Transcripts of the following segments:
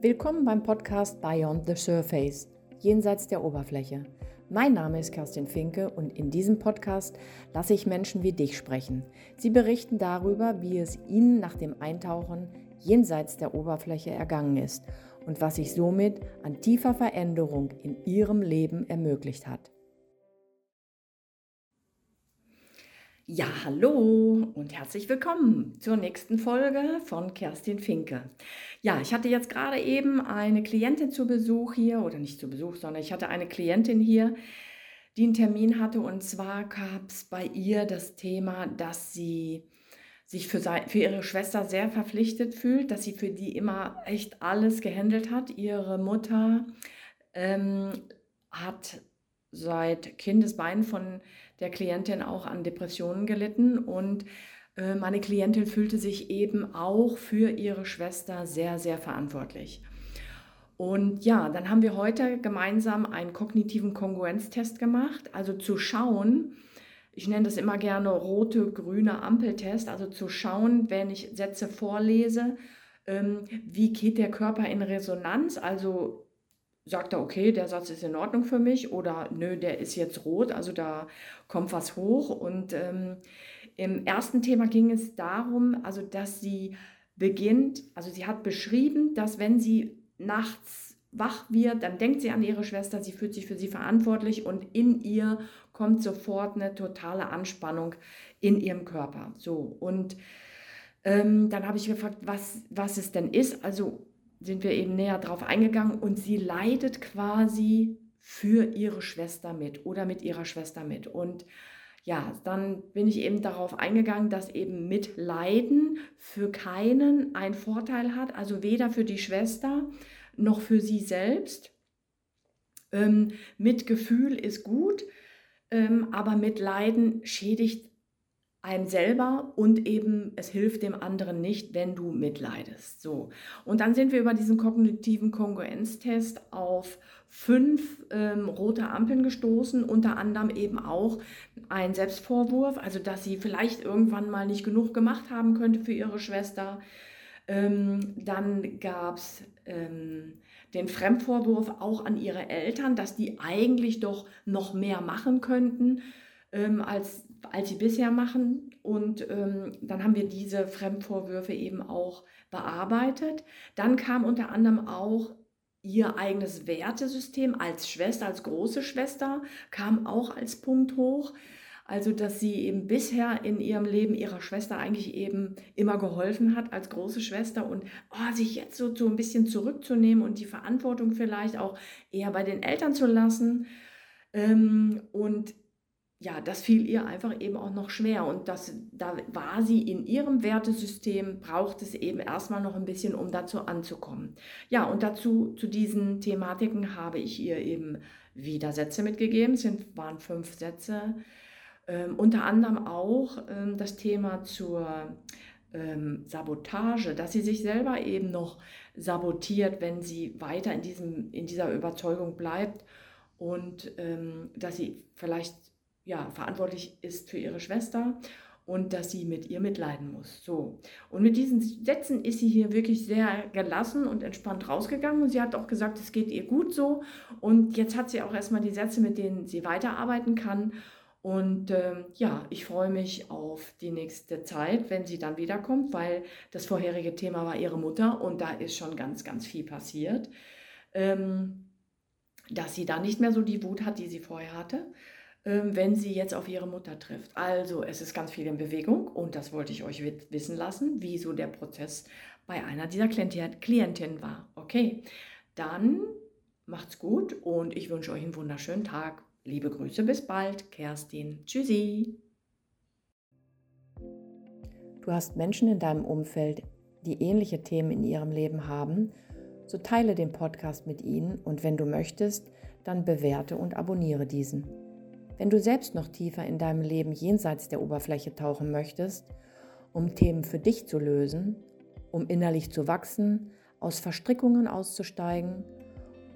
Willkommen beim Podcast Beyond the Surface, jenseits der Oberfläche. Mein Name ist Kerstin Finke und in diesem Podcast lasse ich Menschen wie dich sprechen. Sie berichten darüber, wie es ihnen nach dem Eintauchen jenseits der Oberfläche ergangen ist und was sich somit an tiefer Veränderung in ihrem Leben ermöglicht hat. Ja, hallo und herzlich willkommen zur nächsten Folge von Kerstin Finke. Ja, ich hatte jetzt gerade eben eine Klientin zu Besuch hier, oder nicht zu Besuch, sondern ich hatte eine Klientin hier, die einen Termin hatte und zwar gab es bei ihr das Thema, dass sie sich für, für ihre Schwester sehr verpflichtet fühlt, dass sie für die immer echt alles gehandelt hat. Ihre Mutter ähm, hat seit Kindesbeinen von der Klientin auch an Depressionen gelitten. Und äh, meine Klientin fühlte sich eben auch für ihre Schwester sehr, sehr verantwortlich. Und ja, dann haben wir heute gemeinsam einen kognitiven Kongruenztest gemacht, also zu schauen, ich nenne das immer gerne rote, grüne Ampeltest, also zu schauen, wenn ich Sätze vorlese, ähm, wie geht der Körper in Resonanz, also sagt er, okay, der Satz ist in Ordnung für mich oder nö, der ist jetzt rot, also da kommt was hoch. Und ähm, im ersten Thema ging es darum, also dass sie beginnt, also sie hat beschrieben, dass wenn sie nachts wach wird, dann denkt sie an ihre Schwester, sie fühlt sich für sie verantwortlich und in ihr kommt sofort eine totale Anspannung in ihrem Körper. So, und ähm, dann habe ich gefragt, was, was es denn ist. Also sind wir eben näher drauf eingegangen und sie leidet quasi für ihre Schwester mit oder mit ihrer Schwester mit. Und ja, dann bin ich eben darauf eingegangen, dass eben Mitleiden für keinen einen Vorteil hat, also weder für die Schwester noch für sie selbst. Ähm, Mitgefühl ist gut, ähm, aber Mitleiden schädigt einem selber und eben es hilft dem anderen nicht, wenn du mitleidest. So. Und dann sind wir über diesen kognitiven Kongruenztest auf fünf ähm, rote Ampeln gestoßen, unter anderem eben auch ein Selbstvorwurf, also dass sie vielleicht irgendwann mal nicht genug gemacht haben könnte für ihre Schwester. Ähm, dann gab es ähm, den Fremdvorwurf auch an ihre Eltern, dass die eigentlich doch noch mehr machen könnten ähm, als, als sie bisher machen. Und ähm, dann haben wir diese Fremdvorwürfe eben auch bearbeitet. Dann kam unter anderem auch ihr eigenes Wertesystem als Schwester, als große Schwester, kam auch als Punkt hoch. Also, dass sie eben bisher in ihrem Leben ihrer Schwester eigentlich eben immer geholfen hat als große Schwester und oh, sich jetzt so, so ein bisschen zurückzunehmen und die Verantwortung vielleicht auch eher bei den Eltern zu lassen. Ähm, und ja, das fiel ihr einfach eben auch noch schwer. Und das, da war sie in ihrem Wertesystem, braucht es eben erstmal noch ein bisschen, um dazu anzukommen. Ja, und dazu, zu diesen Thematiken habe ich ihr eben wieder Sätze mitgegeben. Es sind, waren fünf Sätze. Ähm, unter anderem auch ähm, das Thema zur ähm, Sabotage, dass sie sich selber eben noch sabotiert, wenn sie weiter in, diesem, in dieser Überzeugung bleibt und ähm, dass sie vielleicht ja, verantwortlich ist für ihre Schwester und dass sie mit ihr mitleiden muss. So. Und mit diesen Sätzen ist sie hier wirklich sehr gelassen und entspannt rausgegangen und sie hat auch gesagt, es geht ihr gut so und jetzt hat sie auch erstmal die Sätze, mit denen sie weiterarbeiten kann. Und ähm, ja, ich freue mich auf die nächste Zeit, wenn sie dann wiederkommt, weil das vorherige Thema war ihre Mutter und da ist schon ganz, ganz viel passiert. Ähm, dass sie da nicht mehr so die Wut hat, die sie vorher hatte. Ähm, wenn sie jetzt auf ihre Mutter trifft. Also es ist ganz viel in Bewegung und das wollte ich euch wissen lassen, wie so der Prozess bei einer dieser Klientinnen war. Okay, dann macht's gut und ich wünsche euch einen wunderschönen Tag. Liebe Grüße, bis bald, Kerstin. Tschüssi. Du hast Menschen in deinem Umfeld, die ähnliche Themen in ihrem Leben haben, so teile den Podcast mit ihnen und wenn du möchtest, dann bewerte und abonniere diesen. Wenn du selbst noch tiefer in deinem Leben jenseits der Oberfläche tauchen möchtest, um Themen für dich zu lösen, um innerlich zu wachsen, aus Verstrickungen auszusteigen,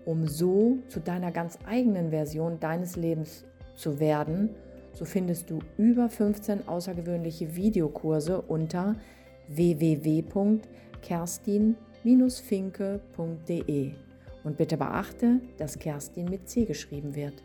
um so zu deiner ganz eigenen Version deines Lebens zu werden, so findest du über 15 außergewöhnliche Videokurse unter www.kerstin-finke.com kerstin-finke.de. Und bitte beachte, dass Kerstin mit C geschrieben wird.